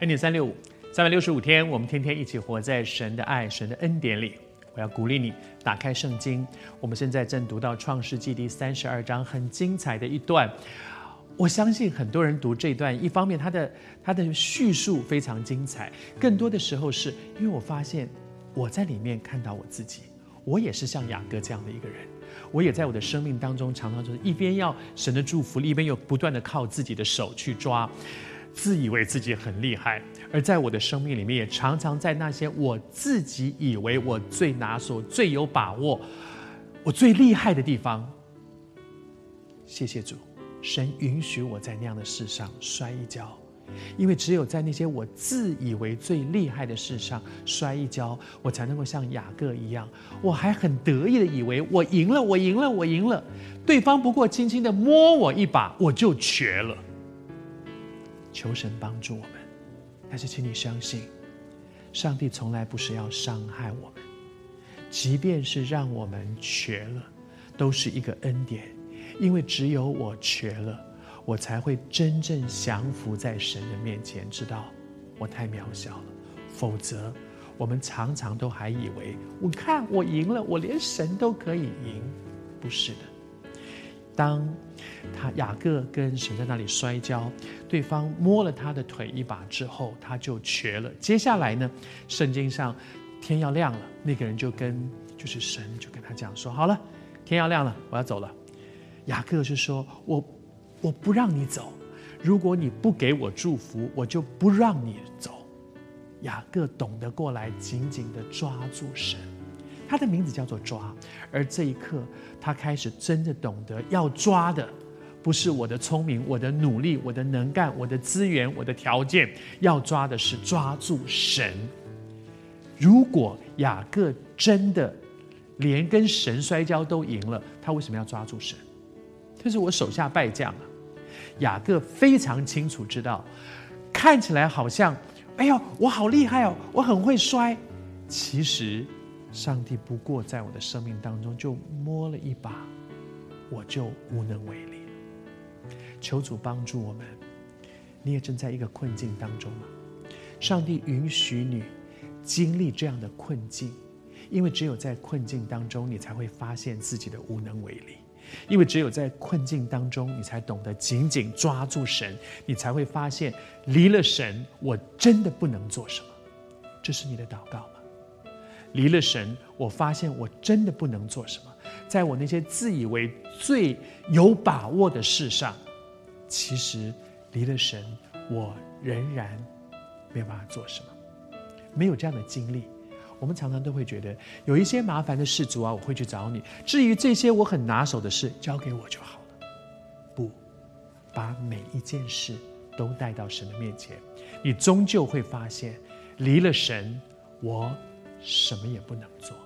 恩典三六五，三百六十五天，我们天天一起活在神的爱、神的恩典里。我要鼓励你打开圣经，我们现在正读到创世记第三十二章，很精彩的一段。我相信很多人读这段，一方面他的他的叙述非常精彩，更多的时候是因为我发现我在里面看到我自己，我也是像雅各这样的一个人，我也在我的生命当中常常就是一边要神的祝福，一边又不断的靠自己的手去抓。自以为自己很厉害，而在我的生命里面，也常常在那些我自己以为我最拿手、最有把握、我最厉害的地方。谢谢主，神允许我在那样的事上摔一跤，因为只有在那些我自以为最厉害的事上摔一跤，我才能够像雅各一样，我还很得意的以为我赢了，我赢了，我赢了，对方不过轻轻的摸我一把，我就瘸了。求神帮助我们，但是请你相信，上帝从来不是要伤害我们，即便是让我们瘸了，都是一个恩典，因为只有我瘸了，我才会真正降服在神的面前，知道我太渺小了。否则，我们常常都还以为，我看我赢了，我连神都可以赢，不是的。当他雅各跟神在那里摔跤，对方摸了他的腿一把之后，他就瘸了。接下来呢，圣经上天要亮了，那个人就跟就是神就跟他讲说：“好了，天要亮了，我要走了。”雅各是说：“我我不让你走，如果你不给我祝福，我就不让你走。”雅各懂得过来，紧紧地抓住神。他的名字叫做抓，而这一刻，他开始真的懂得要抓的，不是我的聪明、我的努力、我的能干、我的资源、我的条件，要抓的是抓住神。如果雅各真的连跟神摔跤都赢了，他为什么要抓住神？这是我手下败将啊！雅各非常清楚知道，看起来好像，哎呦，我好厉害哦，我很会摔，其实。上帝不过在我的生命当中就摸了一把，我就无能为力。求主帮助我们，你也正在一个困境当中吗？上帝允许你经历这样的困境，因为只有在困境当中，你才会发现自己的无能为力；因为只有在困境当中，你才懂得紧紧抓住神，你才会发现离了神，我真的不能做什么。这是你的祷告？离了神，我发现我真的不能做什么。在我那些自以为最有把握的事上，其实离了神，我仍然没有办法做什么。没有这样的经历，我们常常都会觉得有一些麻烦的事，主啊，我会去找你。至于这些我很拿手的事，交给我就好了。不，把每一件事都带到神的面前，你终究会发现，离了神，我。什么也不能做。